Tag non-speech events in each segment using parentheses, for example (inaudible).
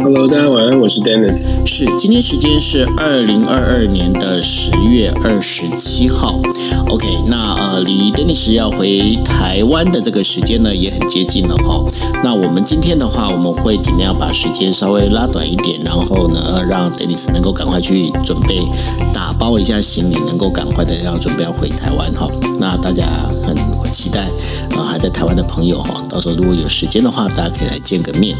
Hello，大家晚安，我是 Dennis。是，今天时间是二零二二年的十月二十七号。OK，那呃，离 Dennis 要回台湾的这个时间呢，也很接近了哈。那我们今天的话，我们会尽量把时间稍微拉短一点，然后呢，让 Dennis 能够赶快去准备打包一下行李，能够赶快的要准备要回台湾哈。那大家很期待啊、呃，还在台湾的朋友哈，到时候如果有时间的话，大家可以来见个面。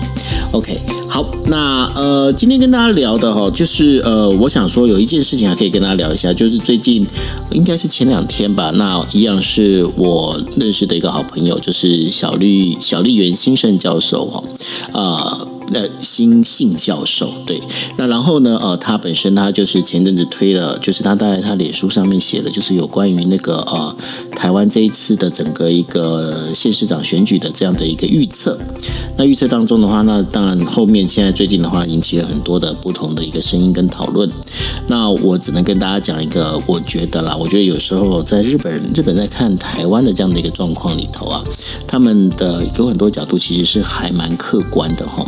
OK，好，那呃，今天跟大家聊的哈，就是呃，我想说有一件事情还可以跟大家聊一下，就是最近应该是前两天吧，那一样是我认识的一个好朋友，就是小绿小绿原兴盛教授哈，啊、呃，兴盛教授对，那然后呢，呃，他本身他就是前阵子推了，就是他在他脸书上面写的，就是有关于那个呃台湾这一次的整个一个县市长选举的这样的一个预测。那预测当中的话，那当然后面现在最近的话，引起了很多的不同的一个声音跟讨论。那我只能跟大家讲一个，我觉得啦，我觉得有时候在日本，日本在看台湾的这样的一个状况里头啊，他们的有很多角度其实是还蛮客观的哈。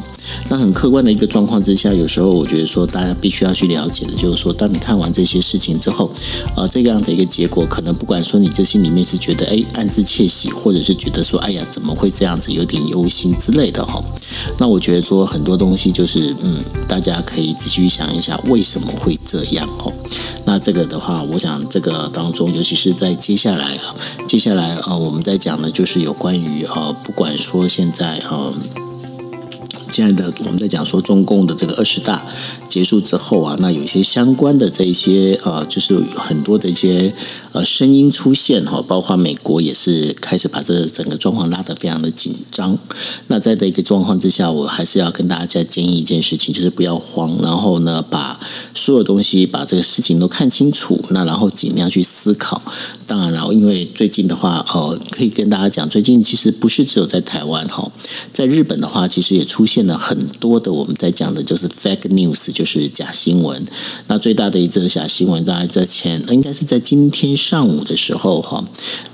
那很客观的一个状况之下，有时候我觉得说，大家必须要去了解的，就是说，当你看完这些事情之后，呃，这样的一个结果，可能不管说你这心里面是觉得哎暗自窃喜，或者是觉得说哎呀怎么会这样子，有点忧心之类的哈。那我觉得说很多东西就是嗯，大家可以仔细去想一下为什么会这样哈。那这个的话，我想这个当中，尤其是在接下来啊，接下来呃，我们在讲的就是有关于呃，不管说现在呃。现在的我们在讲说中共的这个二十大结束之后啊，那有一些相关的这一些呃，就是很多的一些呃声音出现哈，包括美国也是开始把这整个状况拉得非常的紧张。那在这个状况之下，我还是要跟大家建议一件事情，就是不要慌，然后呢，把所有东西把这个事情都看清楚，那然后尽量去思考。当然了，因为最近的话，呃，可以跟大家讲，最近其实不是只有在台湾哈，在日本的话，其实也出现了很多的我们在讲的就是 fake news，就是假新闻。那最大的一则假新闻，大概在前，应该是在今天上午的时候哈。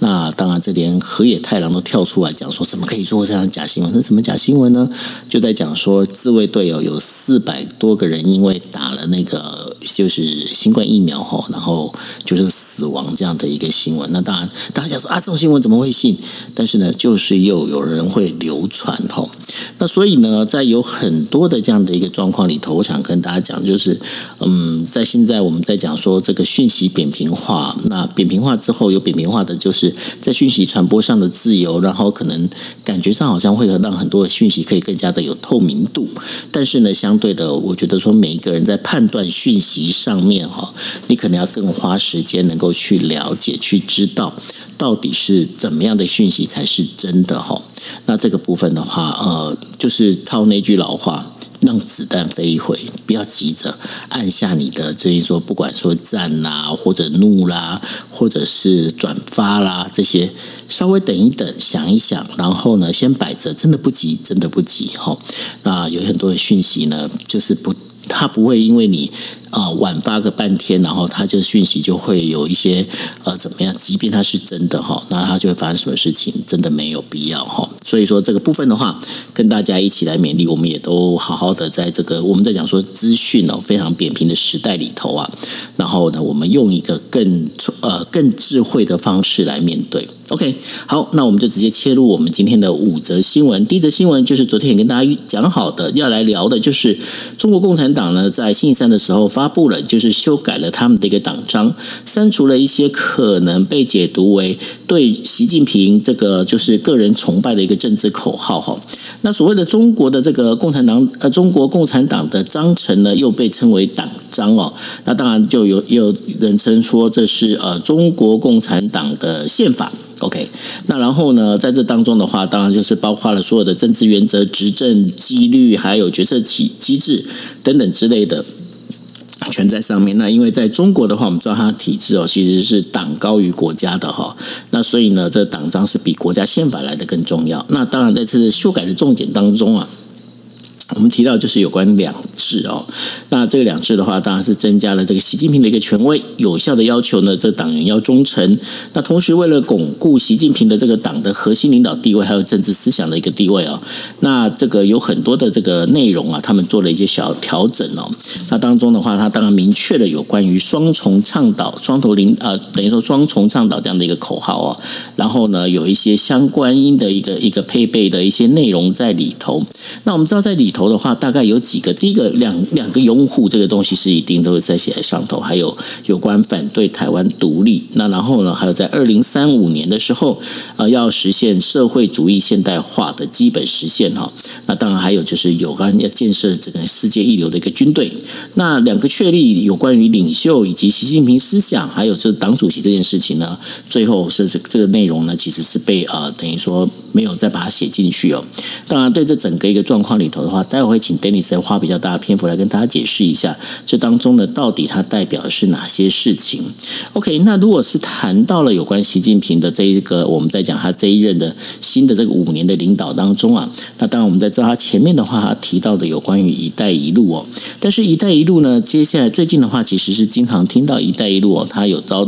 那当然，这连河野太郎都跳出来讲说，怎么可以做这样假新闻？那什么假新闻呢？就在讲说，自卫队有有四百多个人因为打了那个就是新冠疫苗哈，然后就是死亡这样的一个。新闻，那当然，大家说啊，这种新闻怎么会信？但是呢，就是又有人会流传吼。那所以呢，在有很多的这样的一个状况里头，我想跟大家讲，就是嗯，在现在我们在讲说这个讯息扁平化，那扁平化之后有扁平化的，就是在讯息传播上的自由，然后可能感觉上好像会让很多的讯息可以更加的有透明度。但是呢，相对的，我觉得说每一个人在判断讯息上面哈，你可能要更花时间能够去了解。去知道到底是怎么样的讯息才是真的哈？那这个部分的话，呃，就是套那句老话，让子弹飞一回，不要急着按下你的，这一说，不管说赞啦，或者怒啦，或者是转发啦，这些稍微等一等，想一想，然后呢，先摆着，真的不急，真的不急哈。那有很多的讯息呢，就是不，他不会因为你。啊，晚发个半天，然后他就讯息就会有一些呃怎么样？即便他是真的哈，那他就会发生什么事情？真的没有必要哈。所以说这个部分的话，跟大家一起来勉励，我们也都好好的在这个我们在讲说资讯哦非常扁平的时代里头啊，然后呢，我们用一个更呃更智慧的方式来面对。OK，好，那我们就直接切入我们今天的五则新闻。第一则新闻就是昨天也跟大家讲好的，要来聊的就是中国共产党呢在信三的时候发布了，就是修改了他们的一个党章，删除了一些可能被解读为对习近平这个就是个人崇拜的一个政治口号哈。那所谓的中国的这个共产党呃，中国共产党的章程呢，又被称为党章哦。那当然就有有人称说这是呃中国共产党的宪法。OK，那然后呢，在这当中的话，当然就是包括了所有的政治原则、执政纪律，还有决策机机制等等之类的，全在上面。那因为在中国的话，我们知道它的体制哦，其实是党高于国家的哈。那所以呢，这党章是比国家宪法来的更重要。那当然，在这修改的重点当中啊。我们提到就是有关两制哦，那这个两制的话，当然是增加了这个习近平的一个权威，有效的要求呢，这党员要忠诚。那同时为了巩固习近平的这个党的核心领导地位，还有政治思想的一个地位哦，那这个有很多的这个内容啊，他们做了一些小调整哦。那当中的话，他当然明确了有关于双重倡导、双头领啊，等于说双重倡导这样的一个口号哦。然后呢，有一些相关应的一个一个配备的一些内容在里头。那我们知道在里头。的话，大概有几个。第一个，两两个拥护这个东西是一定都是在写在上头，还有有关反对台湾独立。那然后呢，还有在二零三五年的时候，呃，要实现社会主义现代化的基本实现哈。那当然还有就是有关要建设这个世界一流的一个军队。那两个确立有关于领袖以及习近平思想，还有就是党主席这件事情呢，最后是这这个内容呢，其实是被呃等于说没有再把它写进去哦。当然，对这整个一个状况里头的话。待会会请 Dennis 花比较大的篇幅来跟大家解释一下，这当中呢，到底它代表的是哪些事情？OK，那如果是谈到了有关习近平的这一个，我们在讲他这一任的新的这个五年的领导当中啊，那当然我们在知道他前面的话，他提到的有关于“一带一路”哦，但是“一带一路”呢，接下来最近的话，其实是经常听到“一带一路”哦，它有遭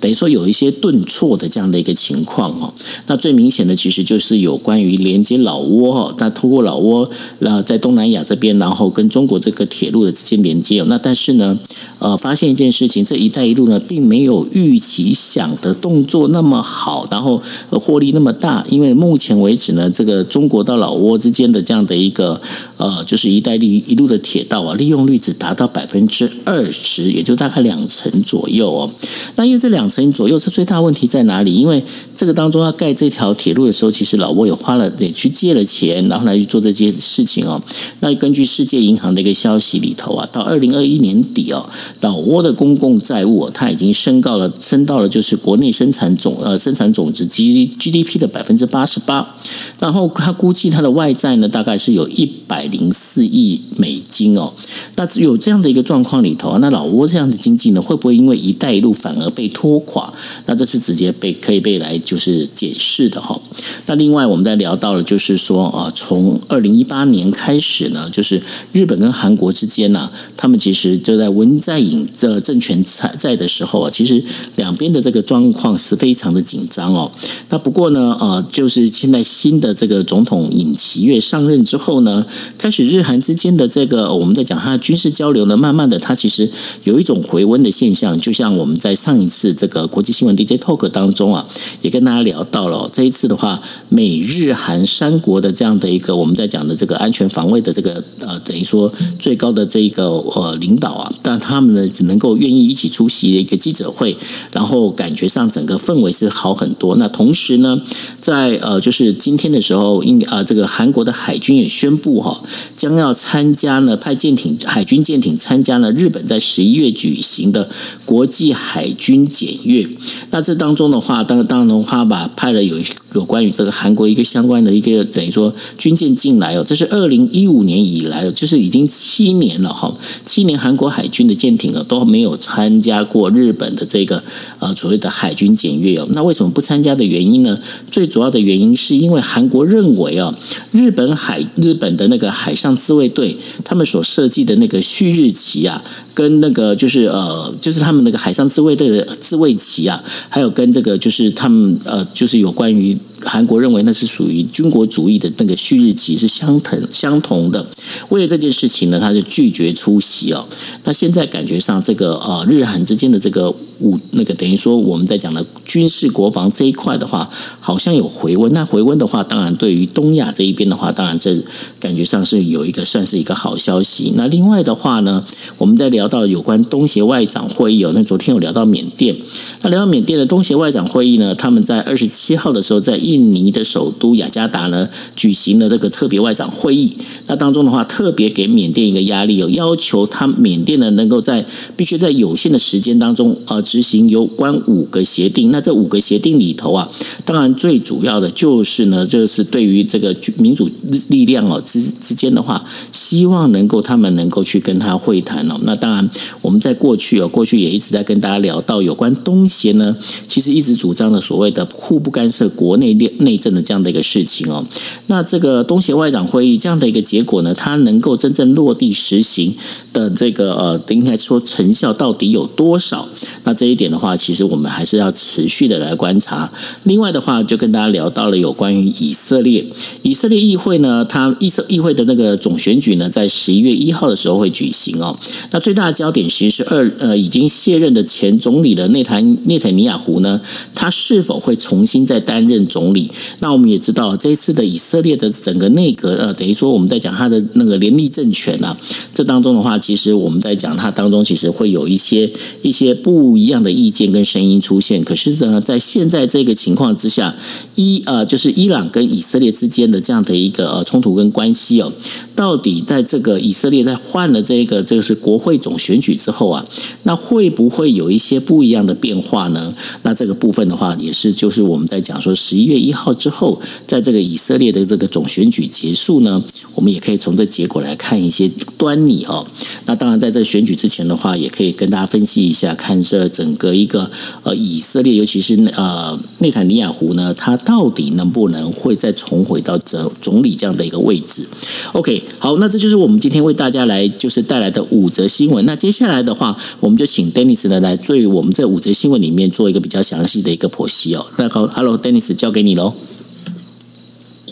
等于说有一些顿挫的这样的一个情况哦。那最明显的其实就是有关于连接老挝哦，那通过老挝，那在东南亚这边，然后跟中国这个铁路的之间连接哦，那但是呢，呃，发现一件事情，这一带一路呢，并没有预期想的动作那么好，然后获利那么大，因为目前为止呢，这个中国到老挝之间的这样的一个呃，就是一带一一路的铁道啊，利用率只达到百分之二十，也就大概两成左右哦。那因为这两成左右，是最大问题在哪里？因为这个当中要盖这条铁路的时候，其实老挝也花了也去借了钱，然后来去做这些事情哦。那根据世界银行的一个消息里头啊，到二零二一年底哦，老挝的公共债务哦它已经升高了，升到了就是国内生产总呃生产总值 G G D P 的百分之八十八。然后他估计他的外债呢，大概是有一百零四亿美金哦。那有这样的一个状况里头，那老挝这样的经济呢，会不会因为“一带一路”反而被拖垮？那这是直接被可以被来就是解释的哈。那另外我们在聊到了，就是说啊，从二零一八年开始呢，就是日本跟韩国之间呢，他们其实就在文在寅的政权在在的时候啊，其实两边的这个状况是非常的紧张哦。那不过呢，呃，就是现在新的这个总统尹锡悦上任之后呢，开始日韩之间的这个我们在讲他军事交流呢，慢慢的它其实有一种回温的现象，就像我们在上一次这个国际新闻 DJ Talk 当中啊，也跟大家聊到了，这一次的话。美日韩三国的这样的一个我们在讲的这个安全防卫的这个呃等于说最高的这一个呃领导啊，但他们呢只能够愿意一起出席一个记者会，然后感觉上整个氛围是好很多。那同时呢，在呃就是今天的时候，应啊这个韩国的海军也宣布哈，将要参加呢派舰艇海军舰艇参加了日本在十一月举行的国际海军检阅。那这当中的话，当当然的话把派了有有关于这个韩国一个相关的一个等于说军舰进来哦，这是二零一五年以来，就是已经七年了哈，七年韩国海军的舰艇啊都没有参加过日本的这个呃所谓的海军检阅哦。那为什么不参加的原因呢？最主要的原因是因为韩国认为啊，日本海日本的那个海上自卫队他们所设计的那个旭日旗啊。跟那个就是呃，就是他们那个海上自卫队的自卫旗啊，还有跟这个就是他们呃，就是有关于。韩国认为那是属于军国主义的那个旭日旗是相同相同的，为了这件事情呢，他就拒绝出席哦。那现在感觉上，这个呃日韩之间的这个武那个等于说我们在讲的军事国防这一块的话，好像有回温。那回温的话，当然对于东亚这一边的话，当然这感觉上是有一个算是一个好消息。那另外的话呢，我们在聊到有关东协外长会议哦，那昨天有聊到缅甸，那聊到缅甸的东协外长会议呢，他们在二十七号的时候在印。尼的首都雅加达呢，举行了这个特别外长会议。那当中的话，特别给缅甸一个压力，有要求他缅甸呢能够在必须在有限的时间当中，呃，执行有关五个协定。那这五个协定里头啊，当然最主要的就是呢，就是对于这个民主力量哦之之间的话，希望能够他们能够去跟他会谈哦。那当然，我们在过去哦，过去也一直在跟大家聊到有关东协呢，其实一直主张的所谓的互不干涉国内内政的这样的一个事情哦。那这个东协外长会议这样的一个结果呢，它能够真正落地实行的这个呃，应该说成效到底有多少？那这一点的话，其实我们还是要持续的来观察。另外的话，就跟大家聊到了有关于以色列，以色列议会呢，它议色议会的那个总选举呢，在十一月一号的时候会举行哦。那最大的焦点其实是二呃已经卸任的前总理的内塔内塔尼亚胡呢，他是否会重新再担任总理？那我们也知道这一次的以色列的整个内阁呃，等于说我们在讲他的那个联立政权啊，这当中的话，其实我们在讲它当中其实会有一些一些不一样的意见跟声音出现。可是呢，在现在这个情况之下，伊呃就是伊朗跟以色列之间的这样的一个呃冲突跟关系哦，到底在这个以色列在换了这个就是国会总选举之后啊，那会不会有一些不一样的变化呢？那这个部分的话，也是就是我们在讲说十一月一号之后，在这个以色列的这个总选举结束呢，我们也可以从这结果来看一些端倪哦。那当然，在这选举之前的话，也可以跟大家分析一下，看这整个一个呃以色列，尤其是呃内塔尼亚胡呢，他到底能不能会再重回到总总理这样的一个位置？OK，好，那这就是我们今天为大家来就是带来的五则新闻。那接下来的话，我们就请 Dennis 呢来对我们这五则新闻里面做一个比较详细的一个剖析哦。那好，Hello，Dennis，交给你喽。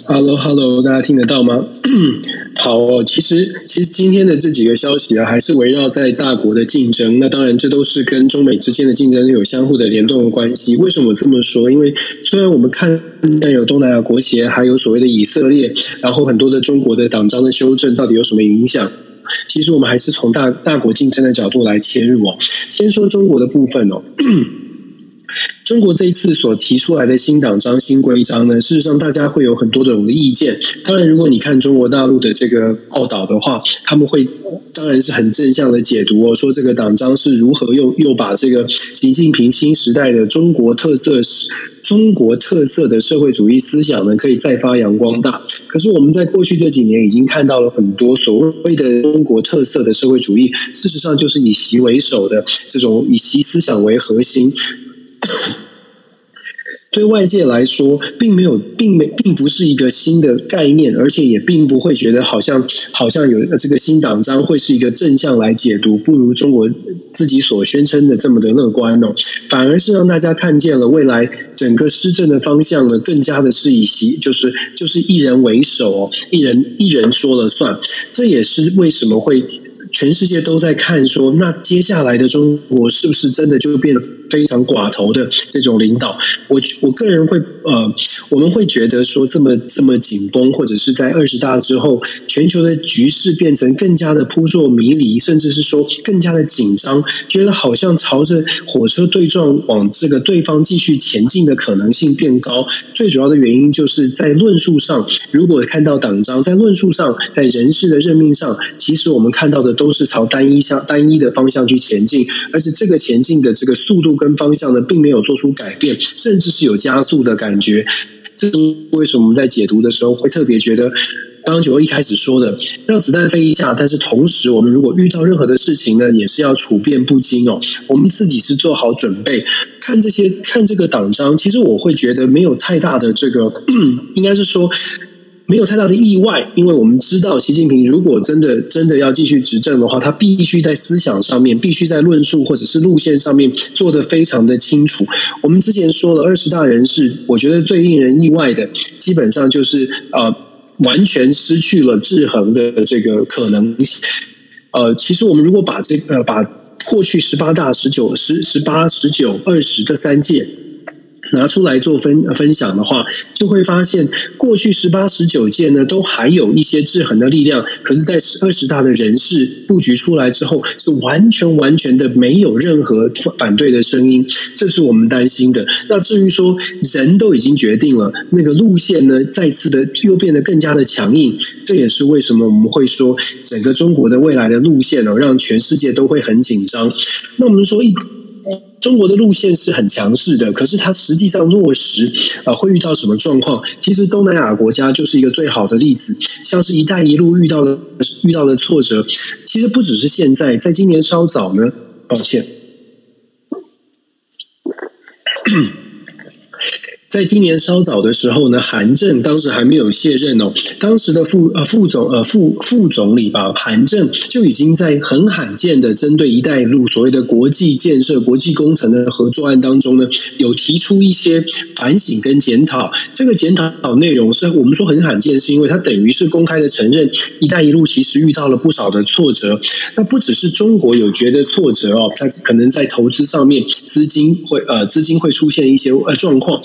Hello，Hello，大家听得到吗？(clears throat) 好哦，其实其实今天的这几个消息啊，还是围绕在大国的竞争。那当然，这都是跟中美之间的竞争有相互的联动的关系。为什么这么说？因为虽然我们看但有东南亚国协，还有所谓的以色列，然后很多的中国的党章的修正，到底有什么影响？其实我们还是从大大国竞争的角度来切入哦。先说中国的部分哦。(clears throat) 中国这一次所提出来的新党章、新规章呢，事实上大家会有很多的种的意见。当然，如果你看中国大陆的这个报道的话，他们会当然是很正向的解读哦，说这个党章是如何又又把这个习近平新时代的中国特色、中国特色的社会主义思想呢，可以再发扬光大。可是我们在过去这几年已经看到了很多所谓的中国特色的社会主义，事实上就是以习为首的这种以习思想为核心。(coughs) 对外界来说，并没有，并没，并不是一个新的概念，而且也并不会觉得好像，好像有这个新党章会是一个正向来解读，不如中国自己所宣称的这么的乐观哦。反而是让大家看见了未来整个施政的方向呢，更加的是以习，就是就是一人为首哦，一人一人说了算。这也是为什么会全世界都在看说，那接下来的中国是不是真的就变得？非常寡头的这种领导，我我个人会呃，我们会觉得说这么这么紧绷，或者是在二十大之后，全球的局势变成更加的扑朔迷离，甚至是说更加的紧张，觉得好像朝着火车对撞往这个对方继续前进的可能性变高。最主要的原因就是在论述上，如果看到党章，在论述上，在人事的任命上，其实我们看到的都是朝单一向单一的方向去前进，而且这个前进的这个速度跟方向呢，并没有做出改变，甚至是有加速的感觉。这是为什么我们在解读的时候会特别觉得，刚刚九欧一开始说的，让子弹飞一下。但是同时，我们如果遇到任何的事情呢，也是要处变不惊哦。我们自己是做好准备，看这些，看这个党章。其实我会觉得没有太大的这个，(clears throat) 应该是说。没有太大的意外，因为我们知道习近平如果真的真的要继续执政的话，他必须在思想上面，必须在论述或者是路线上面做得非常的清楚。我们之前说了二十大人事，我觉得最令人意外的，基本上就是呃完全失去了制衡的这个可能。呃，其实我们如果把这呃把过去十八大、十九、十十八、十九、二十这三届。拿出来做分分享的话，就会发现过去十八、十九届呢，都还有一些制衡的力量。可是，在二十大的人事布局出来之后，是完全完全的没有任何反对的声音，这是我们担心的。那至于说人都已经决定了，那个路线呢，再次的又变得更加的强硬，这也是为什么我们会说整个中国的未来的路线哦，让全世界都会很紧张。那我们说一。中国的路线是很强势的，可是它实际上落实啊会遇到什么状况？其实东南亚国家就是一个最好的例子，像是一带一路遇到的遇到的挫折，其实不只是现在，在今年稍早呢，抱歉。在今年稍早的时候呢，韩正当时还没有卸任哦，当时的副呃副总呃副副总理吧，韩正就已经在很罕见的针对“一带一路”所谓的国际建设、国际工程的合作案当中呢，有提出一些反省跟检讨。这个检讨内容是我们说很罕见，是因为他等于是公开的承认“一带一路”其实遇到了不少的挫折。那不只是中国有觉得挫折哦，他可能在投资上面资金会呃资金会出现一些呃状况。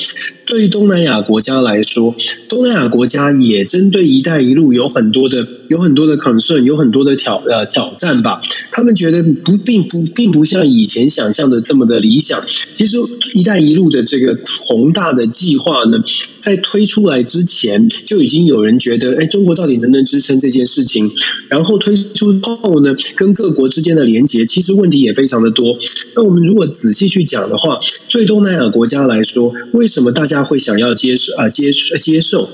对于东南亚国家来说，东南亚国家也针对“一带一路”有很多的、有很多的 concern，有很多的挑呃挑战吧。他们觉得不并不并不像以前想象的这么的理想。其实“一带一路”的这个宏大的计划呢，在推出来之前就已经有人觉得，哎，中国到底能不能支撑这件事情？然后推出后呢，跟各国之间的连接，其实问题也非常的多。那我们如果仔细去讲的话，对东南亚国家来说，为什么大家会想要接受啊接接受？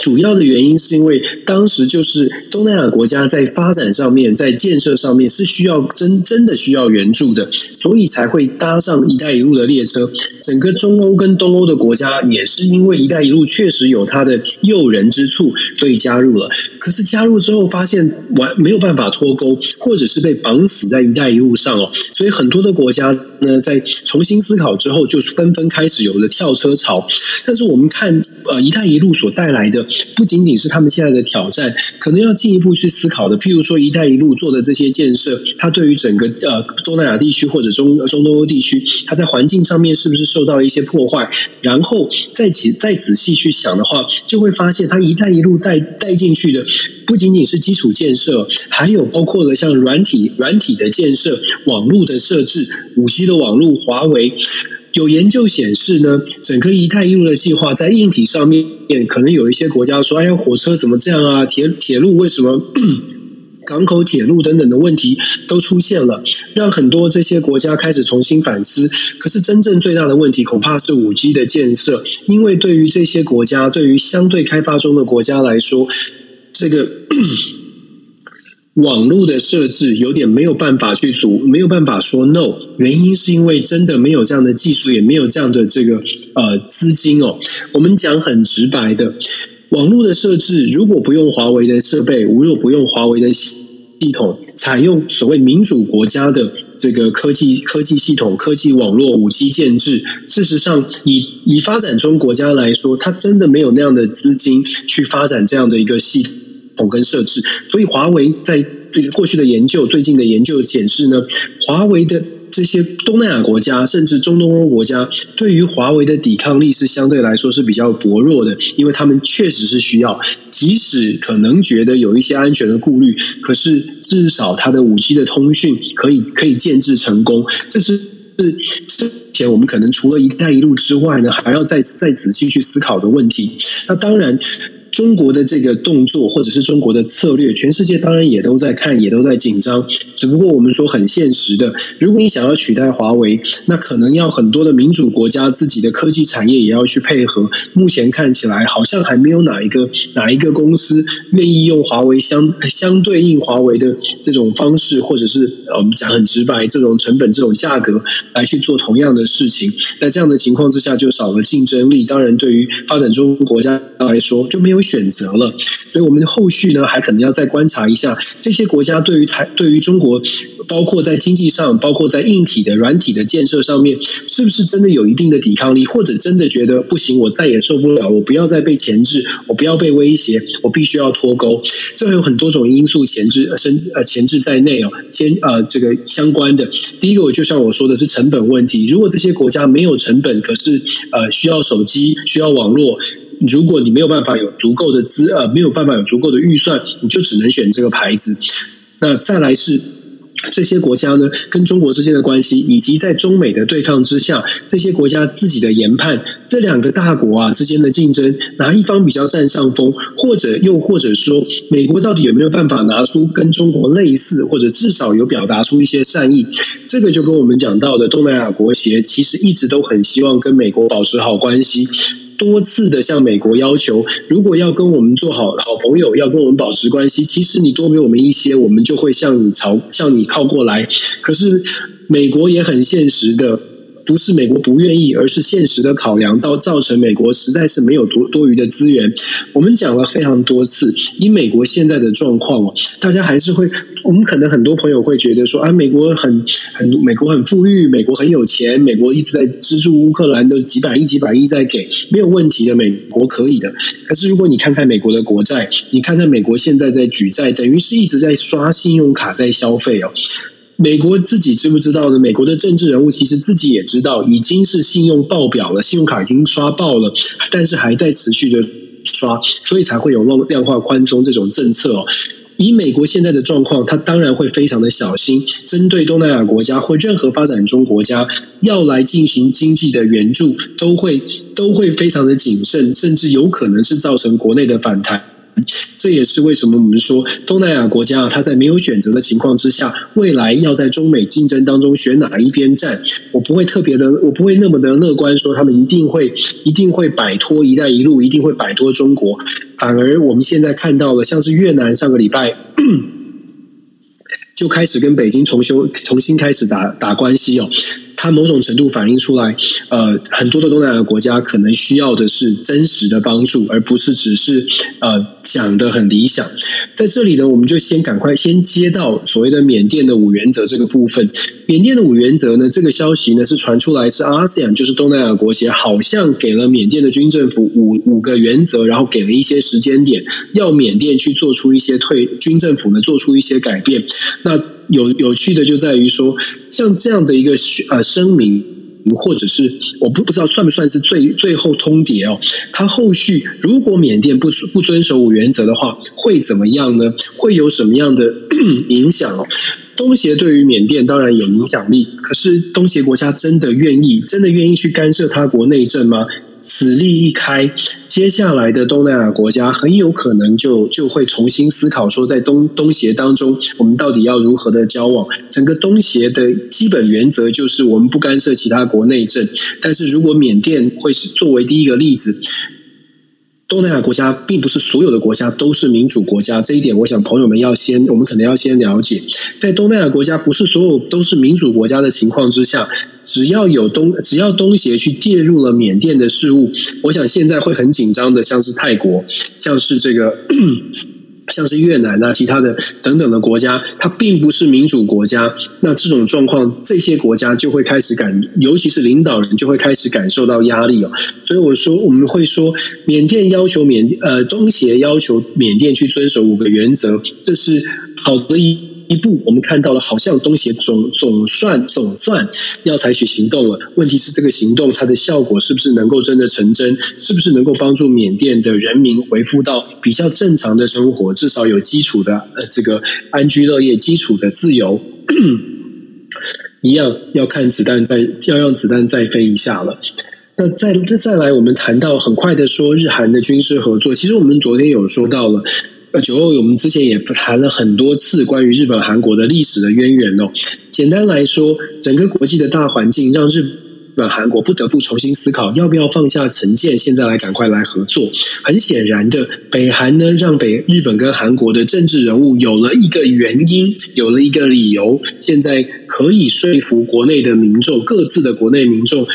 主要的原因是因为当时就是东南亚国家在发展上面，在建设上面是需要真真的需要援助的，所以才会搭上“一带一路”的列车。整个中欧跟东欧的国家也是因为“一带一路”确实有它的诱人之处，所以加入了。可是加入之后发现完没有办法脱钩，或者是被绑死在“一带一路”上哦，所以很多的国家呢在重新思考之后，就纷纷开始有了跳车潮。但是我们看呃“一带一路”所带来的。不仅仅是他们现在的挑战，可能要进一步去思考的。譬如说“一带一路”做的这些建设，它对于整个呃东南亚地区或者中中东欧地区，它在环境上面是不是受到了一些破坏？然后再起再仔细去想的话，就会发现它“一带一路”带带进去的不仅仅是基础建设，还有包括了像软体软体的建设、网络的设置、五 G 的网络、华为。有研究显示呢，整个“一带一路”的计划在硬体上面，可能有一些国家说：“哎呀，火车怎么这样啊？铁铁路为什么？港口铁路等等的问题都出现了，让很多这些国家开始重新反思。可是，真正最大的问题恐怕是五 G 的建设，因为对于这些国家，对于相对开发中的国家来说，这个。网络的设置有点没有办法去阻，没有办法说 no。原因是因为真的没有这样的技术，也没有这样的这个呃资金哦。我们讲很直白的，网络的设置如果不用华为的设备，如果不用华为的系统，采用所谓民主国家的这个科技科技系统、科技网络、五 G 建制，事实上以以发展中国家来说，它真的没有那样的资金去发展这样的一个系统。跟设置，所以华为在过去的研究、最近的研究显示呢，华为的这些东南亚国家，甚至中东欧国家，对于华为的抵抗力是相对来说是比较薄弱的，因为他们确实是需要，即使可能觉得有一些安全的顾虑，可是至少它的五 G 的通讯可以可以建制成功，这是是之前我们可能除了一带一路之外呢，还要再再仔细去思考的问题。那当然。中国的这个动作，或者是中国的策略，全世界当然也都在看，也都在紧张。只不过我们说很现实的，如果你想要取代华为，那可能要很多的民主国家自己的科技产业也要去配合。目前看起来，好像还没有哪一个哪一个公司愿意用华为相相对应华为的这种方式，或者是我们讲很直白，这种成本、这种价格来去做同样的事情。在这样的情况之下，就少了竞争力。当然，对于发展中国家来说，就没有。选择了，所以我们后续呢还可能要再观察一下这些国家对于台对于中国，包括在经济上，包括在硬体的软体的建设上面，是不是真的有一定的抵抗力，或者真的觉得不行，我再也受不了，我不要再被钳制，我不要被威胁，我必须要脱钩。这有很多种因素钳制，生呃钳制在内哦。先呃这个相关的，第一个我就像我说的是成本问题，如果这些国家没有成本，可是呃需要手机，需要网络。如果你没有办法有足够的资呃，没有办法有足够的预算，你就只能选这个牌子。那再来是这些国家呢，跟中国之间的关系，以及在中美的对抗之下，这些国家自己的研判，这两个大国啊之间的竞争，哪一方比较占上风，或者又或者说，美国到底有没有办法拿出跟中国类似，或者至少有表达出一些善意？这个就跟我们讲到的东南亚国协，其实一直都很希望跟美国保持好关系。多次的向美国要求，如果要跟我们做好好朋友，要跟我们保持关系，其实你多给我们一些，我们就会向你朝向你靠过来。可是美国也很现实的。不是美国不愿意，而是现实的考量，到造成美国实在是没有多多余的资源。我们讲了非常多次，以美国现在的状况，大家还是会，我们可能很多朋友会觉得说啊，美国很很美国很富裕，美国很有钱，美国一直在资助乌克兰，的几百亿几百亿在给，没有问题的，美国可以的。可是如果你看看美国的国债，你看看美国现在在举债，等于是一直在刷信用卡在消费哦。美国自己知不知道呢？美国的政治人物其实自己也知道，已经是信用爆表了，信用卡已经刷爆了，但是还在持续的刷，所以才会有量化宽松这种政策哦。以美国现在的状况，他当然会非常的小心，针对东南亚国家或任何发展中国家要来进行经济的援助，都会都会非常的谨慎，甚至有可能是造成国内的反弹。这也是为什么我们说东南亚国家啊，它在没有选择的情况之下，未来要在中美竞争当中选哪一边站，我不会特别的，我不会那么的乐观，说他们一定会一定会摆脱“一带一路”，一定会摆脱中国。反而我们现在看到了，像是越南上个礼拜就开始跟北京重修、重新开始打打关系哦。它某种程度反映出来，呃，很多的东南亚国家可能需要的是真实的帮助，而不是只是呃讲的很理想。在这里呢，我们就先赶快先接到所谓的缅甸的五原则这个部分。缅甸的五原则呢，这个消息呢是传出来是 ASEAN，就是东南亚国协，好像给了缅甸的军政府五五个原则，然后给了一些时间点，要缅甸去做出一些退军政府呢做出一些改变。那有有趣的就在于说，像这样的一个呃声明，或者是我不不知道算不算是最最后通牒哦。它后续如果缅甸不不遵守五原则的话，会怎么样呢？会有什么样的 (clears throat) 影响哦？东协对于缅甸当然有影响力，可是东协国家真的愿意真的愿意去干涉他国内政吗？此例一开，接下来的东南亚国家很有可能就就会重新思考说，在东东协当中，我们到底要如何的交往？整个东协的基本原则就是我们不干涉其他国内政。但是如果缅甸会是作为第一个例子，东南亚国家并不是所有的国家都是民主国家，这一点我想朋友们要先，我们可能要先了解，在东南亚国家不是所有都是民主国家的情况之下。只要有东，只要东协去介入了缅甸的事务，我想现在会很紧张的，像是泰国，像是这个，像是越南啊，其他的等等的国家，它并不是民主国家。那这种状况，这些国家就会开始感，尤其是领导人就会开始感受到压力哦。所以我说，我们会说，缅甸要求缅呃东协要求缅甸去遵守五个原则，这是好的一。一步，我们看到了，好像东协总总算总算要采取行动了。问题是，这个行动它的效果是不是能够真的成真？是不是能够帮助缅甸的人民恢复到比较正常的生活？至少有基础的呃这个安居乐业、基础的自由，一样要看子弹再要让子弹再飞一下了。那再再来，我们谈到很快的说日韩的军事合作，其实我们昨天有说到了。呃，九欧，我们之前也谈了很多次关于日本、韩国的历史的渊源哦。简单来说，整个国际的大环境让日本、韩国不得不重新思考，要不要放下成见，现在来赶快来合作。很显然的，北韩呢，让北日本跟韩国的政治人物有了一个原因，有了一个理由，现在可以说服国内的民众，各自的国内民众，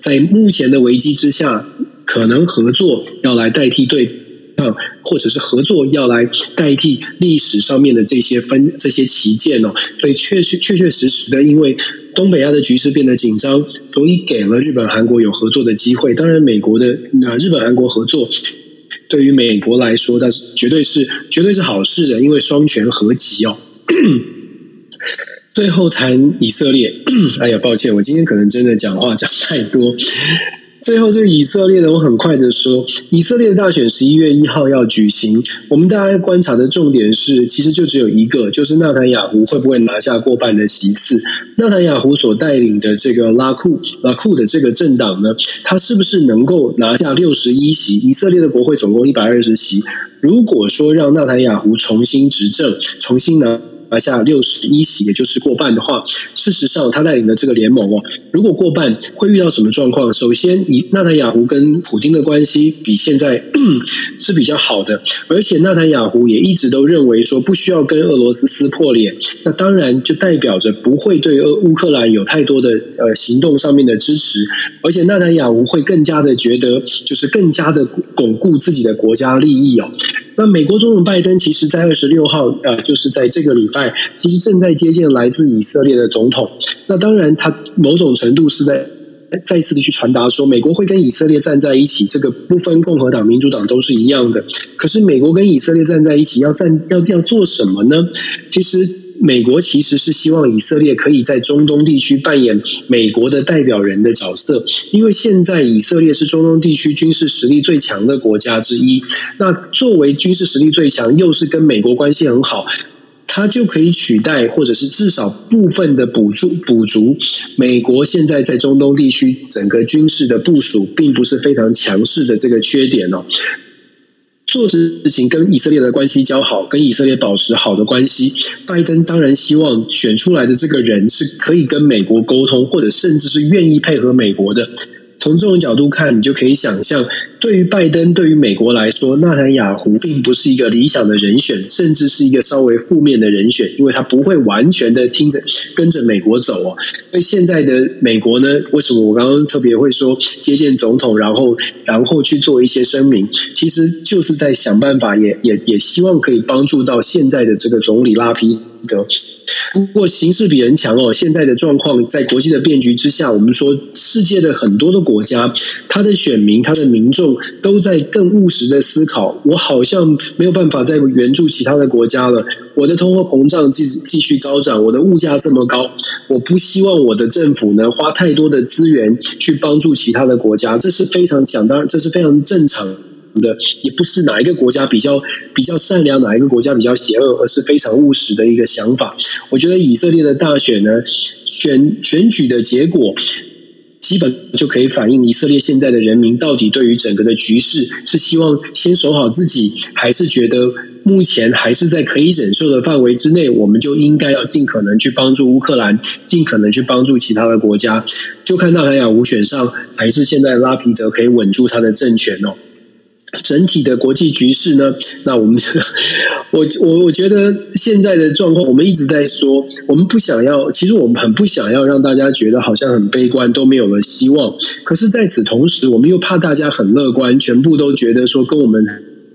在目前的危机之下，可能合作要来代替对。啊或者是合作要来代替历史上面的这些分这些旗舰哦，所以确实确确实实的，因为东北亚的局势变得紧张，所以给了日本韩国有合作的机会。当然，美国的那日本韩国合作对于美国来说，但是绝对是绝对是好事的，因为双权合击哦。最后谈以色列，(coughs) 哎呀，抱歉，我今天可能真的讲话讲太多。最后，这个以色列呢，我很快的说，以色列的大选十一月一号要举行。我们大家观察的重点是，其实就只有一个，就是纳坦雅胡会不会拿下过半的席次。纳坦雅胡所带领的这个拉库拉库的这个政党呢，他是不是能够拿下六十一席？以色列的国会总共一百二十席。如果说让纳坦雅胡重新执政，重新拿。拿下六十一席，也就是过半的话，事实上他带领的这个联盟哦，如果过半会遇到什么状况？首先，以纳坦雅胡跟普丁的关系比现在 (clears throat) 是比较好的，而且纳坦雅胡也一直都认为说不需要跟俄罗斯撕破脸，那当然就代表着不会对俄乌克兰有太多的呃行动上面的支持，而且纳坦雅胡会更加的觉得就是更加的巩固自己的国家利益哦。那美国总统拜登其实，在二十六号，呃，就是在这个礼拜，其实正在接见来自以色列的总统。那当然，他某种程度是在再次的去传达说，美国会跟以色列站在一起，这个不分共和党、民主党都是一样的。可是，美国跟以色列站在一起，要站要要做什么呢？其实。美国其实是希望以色列可以在中东地区扮演美国的代表人的角色，因为现在以色列是中东地区军事实力最强的国家之一。那作为军事实力最强，又是跟美国关系很好，它就可以取代，或者是至少部分的补助补足美国现在在中东地区整个军事的部署并不是非常强势的这个缺点哦。做事情跟以色列的关系交好，跟以色列保持好的关系。拜登当然希望选出来的这个人是可以跟美国沟通，或者甚至是愿意配合美国的。从这种角度看，你就可以想象，对于拜登，对于美国来说，纳坦雅胡并不是一个理想的人选，甚至是一个稍微负面的人选，因为他不会完全的听着跟着美国走哦。所以现在的美国呢，为什么我刚刚特别会说接见总统，然后然后去做一些声明，其实就是在想办法也，也也也希望可以帮助到现在的这个总理拉皮德。不过形势比人强哦。现在的状况，在国际的变局之下，我们说世界的很多的国家，他的选民、他的民众都在更务实的思考。我好像没有办法再援助其他的国家了。我的通货膨胀继继续高涨，我的物价这么高，我不希望我的政府呢花太多的资源去帮助其他的国家。这是非常想当然，这是非常正常。的也不是哪一个国家比较比较善良，哪一个国家比较邪恶，而是非常务实的一个想法。我觉得以色列的大选呢，选选举的结果，基本就可以反映以色列现在的人民到底对于整个的局势是希望先守好自己，还是觉得目前还是在可以忍受的范围之内，我们就应该要尽可能去帮助乌克兰，尽可能去帮助其他的国家。就看纳坦雅胡选上，还是现在拉皮德可以稳住他的政权哦。整体的国际局势呢？那我们我我我觉得现在的状况，我们一直在说，我们不想要，其实我们很不想要让大家觉得好像很悲观，都没有了希望。可是在此同时，我们又怕大家很乐观，全部都觉得说跟我们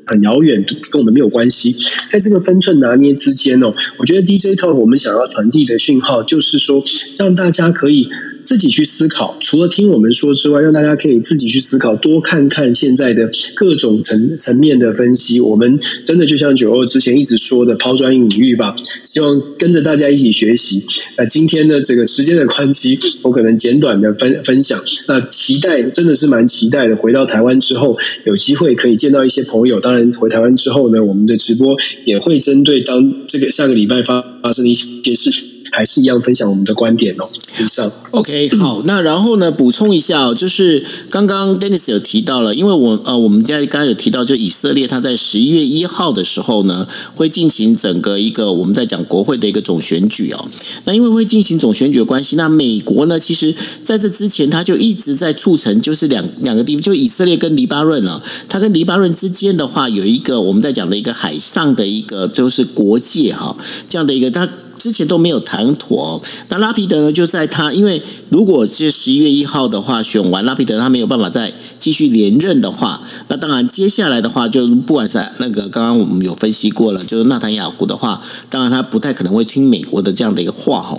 很遥远，跟我们没有关系。在这个分寸拿捏之间哦，我觉得 DJ Talk 我们想要传递的讯号，就是说让大家可以。自己去思考，除了听我们说之外，让大家可以自己去思考，多看看现在的各种层层面的分析。我们真的就像九二之前一直说的，抛砖引玉吧。希望跟着大家一起学习。那今天的这个时间的关系，我可能简短的分分享。那期待真的是蛮期待的。回到台湾之后，有机会可以见到一些朋友。当然，回台湾之后呢，我们的直播也会针对当这个下个礼拜发发生的一些事。还是一样分享我们的观点哦。以上，OK，好，那然后呢，补充一下，就是刚刚 Dennis 有提到了，因为我呃，我们家刚刚有提到，就以色列他在十一月一号的时候呢，会进行整个一个我们在讲国会的一个总选举哦。那因为会进行总选举的关系，那美国呢，其实在这之前他就一直在促成，就是两两个地方，就以色列跟黎巴嫩啊，他跟黎巴嫩之间的话有一个我们在讲的一个海上的一个就是国界哈，这样的一个他。之前都没有谈妥，那拉皮德呢？就在他，因为如果是十一月一号的话选完，拉皮德他没有办法再继续连任的话，那当然接下来的话，就不管是那个刚刚我们有分析过了，就是纳坦雅胡的话，当然他不太可能会听美国的这样的一个话哈。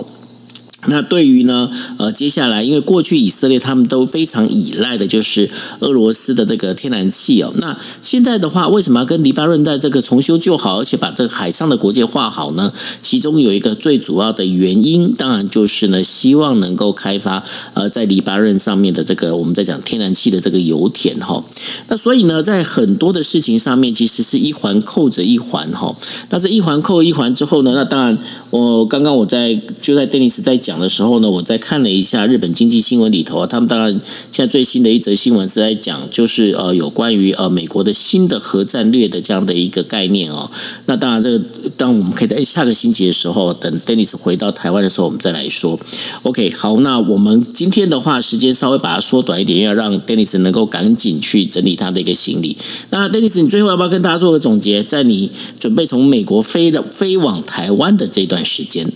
那对于呢，呃，接下来，因为过去以色列他们都非常依赖的就是俄罗斯的这个天然气哦。那现在的话，为什么要跟黎巴嫩在这个重修旧好，而且把这个海上的国界画好呢？其中有一个最主要的原因，当然就是呢，希望能够开发呃，在黎巴嫩上面的这个我们在讲天然气的这个油田哈。那所以呢，在很多的事情上面，其实是一环扣着一环哈。但是，一环扣一环之后呢，那当然，我刚刚我在就在 Denis 在讲。讲的时候呢，我在看了一下日本经济新闻里头啊，他们当然现在最新的一则新闻是在讲，就是呃有关于呃美国的新的核战略的这样的一个概念哦。那当然，这个当我们可以在下个星期的时候，等 Dennis 回到台湾的时候，我们再来说。OK，好，那我们今天的话，时间稍微把它缩短一点，要让 Dennis 能够赶紧去整理他的一个行李。那 Dennis，你最后要不要跟大家做个总结？在你准备从美国飞的飞往台湾的这段时间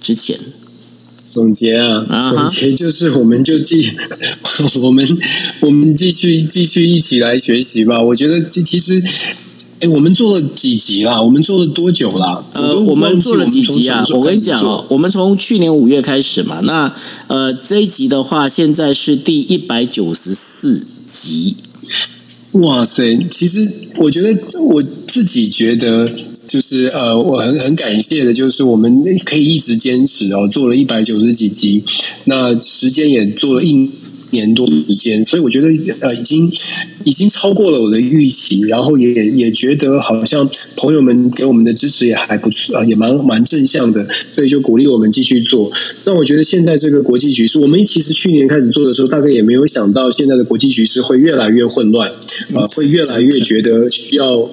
之前。总结啊，总结就是我们就继 (laughs) 我们我们继续继续一起来学习吧。我觉得其其实，哎，我们做了几集啦？我们做了多久啦？呃，我们做了几集啊？我跟你讲哦，我们从去年五月开始嘛。那呃，这一集的话，现在是第一百九十四集。哇塞！其实我觉得我自己觉得。就是呃，我很很感谢的，就是我们可以一直坚持哦，做了一百九十几集，那时间也做了一年多时间，所以我觉得呃，已经已经超过了我的预期，然后也也觉得好像朋友们给我们的支持也还不错啊，也蛮蛮正向的，所以就鼓励我们继续做。那我觉得现在这个国际局势，我们其实去年开始做的时候，大概也没有想到现在的国际局势会越来越混乱，呃，会越来越觉得需要。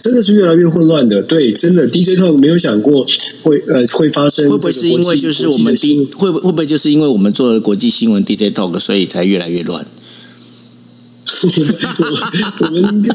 真的是越来越混乱的，对，真的 DJ Talk 没有想过会呃会发生，会不会是因为就是我们第会不会不会就是因为我们做了国际新闻 DJ Talk，所以才越来越乱？我们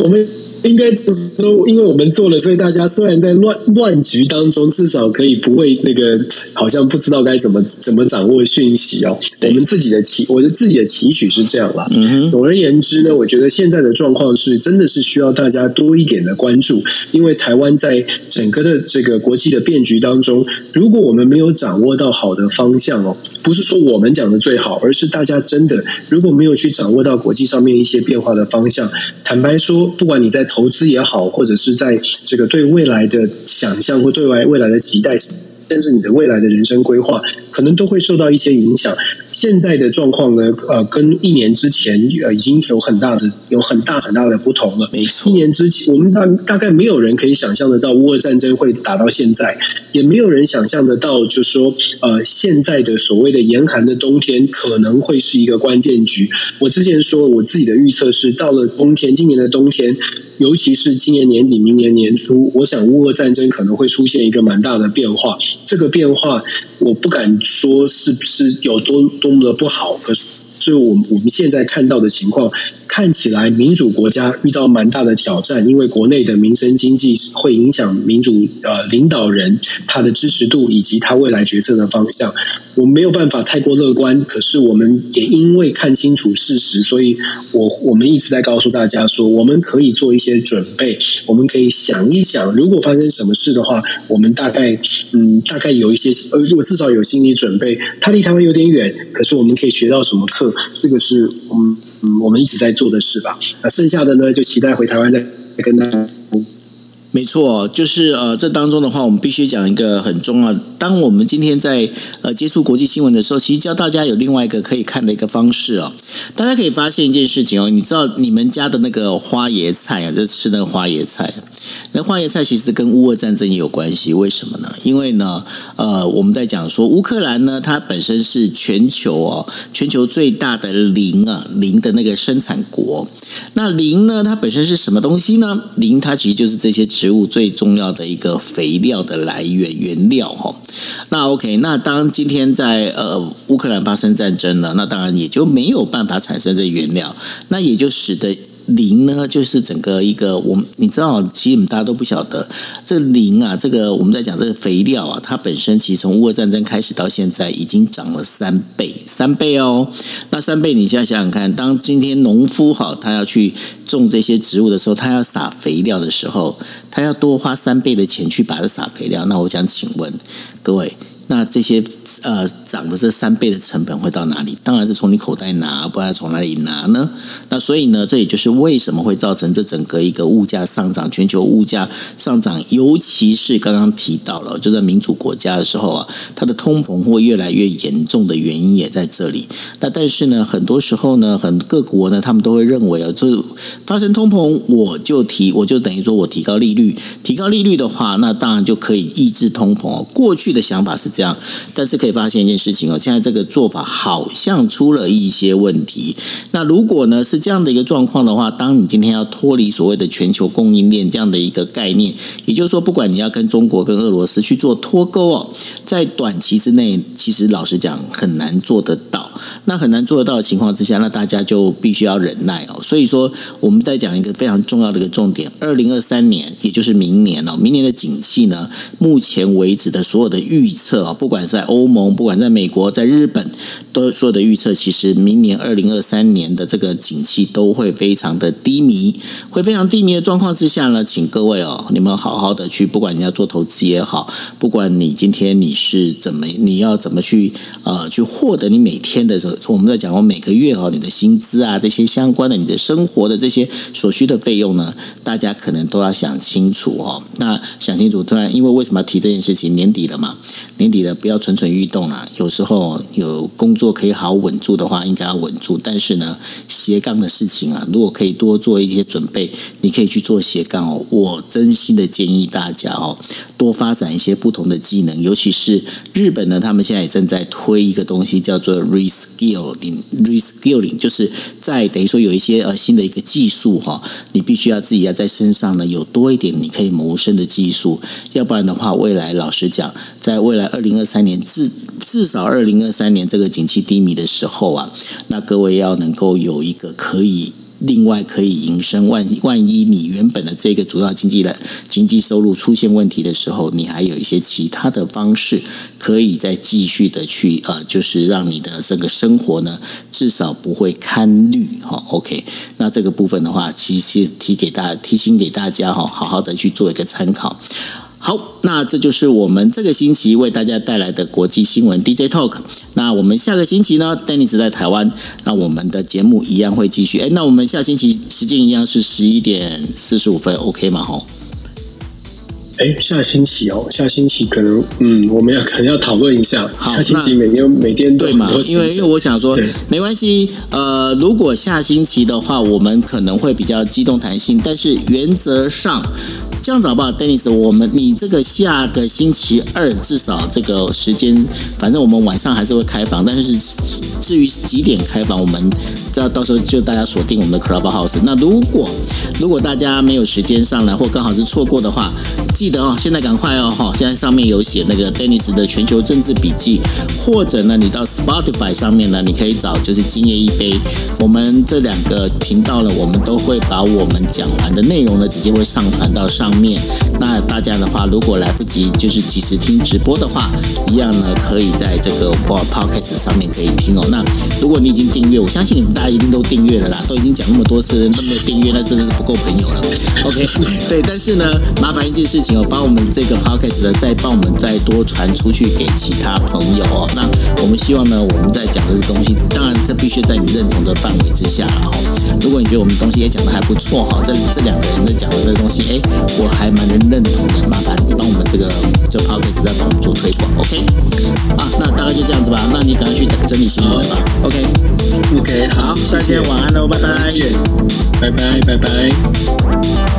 我们。应该就是说，因为我们做了，所以大家虽然在乱乱局当中，至少可以不会那个好像不知道该怎么怎么掌握讯息哦。我们自己的期，我的自己的期许是这样啦。总而言之呢，我觉得现在的状况是真的是需要大家多一点的关注，因为台湾在整个的这个国际的变局当中，如果我们没有掌握到好的方向哦，不是说我们讲的最好，而是大家真的如果没有去掌握到国际上面一些变化的方向，坦白说，不管你在投资也好，或者是在这个对未来的想象或对外未来的期待，甚至你的未来的人生规划，可能都会受到一些影响。现在的状况呢，呃，跟一年之前呃已经有很大的、有很大很大的不同了。没错，一年之前我们大大概没有人可以想象得到乌俄战争会打到现在，也没有人想象得到，就是说呃现在的所谓的严寒的冬天可能会是一个关键局。我之前说我自己的预测是，到了冬天，今年的冬天。尤其是今年年底、明年年初，我想乌俄战争可能会出现一个蛮大的变化。这个变化，我不敢说是不是有多多么的不好，可是。所以，我我们现在看到的情况，看起来民主国家遇到蛮大的挑战，因为国内的民生经济会影响民主呃领导人他的支持度以及他未来决策的方向。我们没有办法太过乐观，可是我们也因为看清楚事实，所以我我们一直在告诉大家说，我们可以做一些准备，我们可以想一想，如果发生什么事的话，我们大概嗯大概有一些呃，如果至少有心理准备。它离台湾有点远，可是我们可以学到什么课？这个是我们嗯，我们一直在做的事吧。那剩下的呢，就期待回台湾再跟大家。没错，就是呃，这当中的话，我们必须讲一个很重要。当我们今天在呃接触国际新闻的时候，其实教大家有另外一个可以看的一个方式哦。大家可以发现一件事情哦，你知道你们家的那个花椰菜啊，就吃那个花椰菜，那花椰菜其实跟乌俄战争也有关系。为什么呢？因为呢，呃，我们在讲说乌克兰呢，它本身是全球哦，全球最大的磷啊，磷的那个生产国。那磷呢，它本身是什么东西呢？磷它其实就是这些。植物最重要的一个肥料的来源原料哈，那 OK，那当今天在呃乌克兰发生战争了，那当然也就没有办法产生这原料，那也就使得。磷呢，就是整个一个我们你知道，其实我们大家都不晓得，这磷啊，这个我们在讲这个肥料啊，它本身其实从乌俄战争开始到现在已经涨了三倍，三倍哦。那三倍，你现在想想看，当今天农夫好，他要去种这些植物的时候，他要撒肥料的时候，他要多花三倍的钱去把它撒肥料。那我想请问各位。那这些呃涨的这三倍的成本会到哪里？当然是从你口袋拿，不然从哪里拿呢？那所以呢，这也就是为什么会造成这整个一个物价上涨，全球物价上涨，尤其是刚刚提到了，就在民主国家的时候啊，它的通膨会越来越严重的原因也在这里。那但是呢，很多时候呢，很各国呢，他们都会认为啊，就发生通膨，我就提，我就等于说我提高利率，提高利率的话，那当然就可以抑制通膨。过去的想法是这样，但是可以发现一件事情哦，现在这个做法好像出了一些问题。那如果呢是这样的一个状况的话，当你今天要脱离所谓的全球供应链这样的一个概念，也就是说，不管你要跟中国跟俄罗斯去做脱钩哦，在短期之内，其实老实讲很难做得到。那很难做得到的情况之下，那大家就必须要忍耐哦。所以说，我们再讲一个非常重要的一个重点：二零二三年，也就是明年哦，明年的景气呢，目前为止的所有的预测啊，不管是在欧盟，不管在美国，在日本。都所有的预测，其实明年二零二三年的这个景气都会非常的低迷，会非常低迷的状况之下呢，请各位哦，你们好好的去，不管你要做投资也好，不管你今天你是怎么，你要怎么去呃去获得你每天的时候，我们在讲我每个月哦，你的薪资啊这些相关的你的生活的这些所需的费用呢，大家可能都要想清楚哦。那想清楚，突然因为为什么要提这件事情？年底了嘛，年底了，不要蠢蠢欲动啊，有时候有工作。可以好稳住的话，应该要稳住。但是呢，斜杠的事情啊，如果可以多做一些准备，你可以去做斜杠哦。我真心的建议大家哦，多发展一些不同的技能。尤其是日本呢，他们现在也正在推一个东西，叫做 reskilling。reskilling 就是在等于说有一些呃新的一个技术哈，你必须要自己要在身上呢有多一点你可以谋生的技术，要不然的话，未来老实讲，在未来二零二三年至至少二零二三年这个景气低迷的时候啊，那各位要能够有一个可以另外可以营生，万万一你原本的这个主要经济的经济收入出现问题的时候，你还有一些其他的方式可以再继续的去呃，就是让你的这个生活呢至少不会堪虑哈。OK，那这个部分的话，其实提给大提醒给大家哈，好好的去做一个参考。好，那这就是我们这个星期为大家带来的国际新闻 DJ Talk。那我们下个星期呢，Dennis 在台湾，那我们的节目一样会继续。哎，那我们下星期时间一样是十一点四十五分，OK 吗？吼。哎，下星期哦，下星期可能，嗯，我们要可能要讨论一下。好，下星期每天每天对嘛？因为因为我想说，没关系。呃，如果下星期的话，我们可能会比较机动弹性，但是原则上。这样子好不好，Dennis？我们你这个下个星期二至少这个时间，反正我们晚上还是会开房，但是至于几点开房，我们到到时候就大家锁定我们的 Clubhouse。那如果如果大家没有时间上来，或刚好是错过的话，记得哦，现在赶快哦，哈，现在上面有写那个 Dennis 的全球政治笔记，或者呢，你到 Spotify 上面呢，你可以找就是今夜一杯，我们这两个频道呢，我们都会把我们讲完的内容呢，直接会上传到上。面，那大家的话，如果来不及就是及时听直播的话，一样呢，可以在这个 Podcast 上面可以听哦。那如果你已经订阅，我相信你们大家一定都订阅了啦，都已经讲那么多次，都没有订阅，那真的是不够朋友了。OK，(laughs) 对，但是呢，麻烦一件事情哦，帮我们这个 Podcast 呢，再帮我们再多传出去给其他朋友哦。那我们希望呢，我们在讲的这东西，当然这必须在你认同的范围之下了哈。如果你觉得我们东西也讲的还不错哈，这这两个人在讲的这东西，哎，我还蛮能认同的，麻烦你帮我们这个这 podcast 再帮我们做推广，OK？啊，那大概就这样子吧，那你赶快去整理行李了吧，OK？OK，好，大家晚安喽，拜拜，拜拜，拜拜。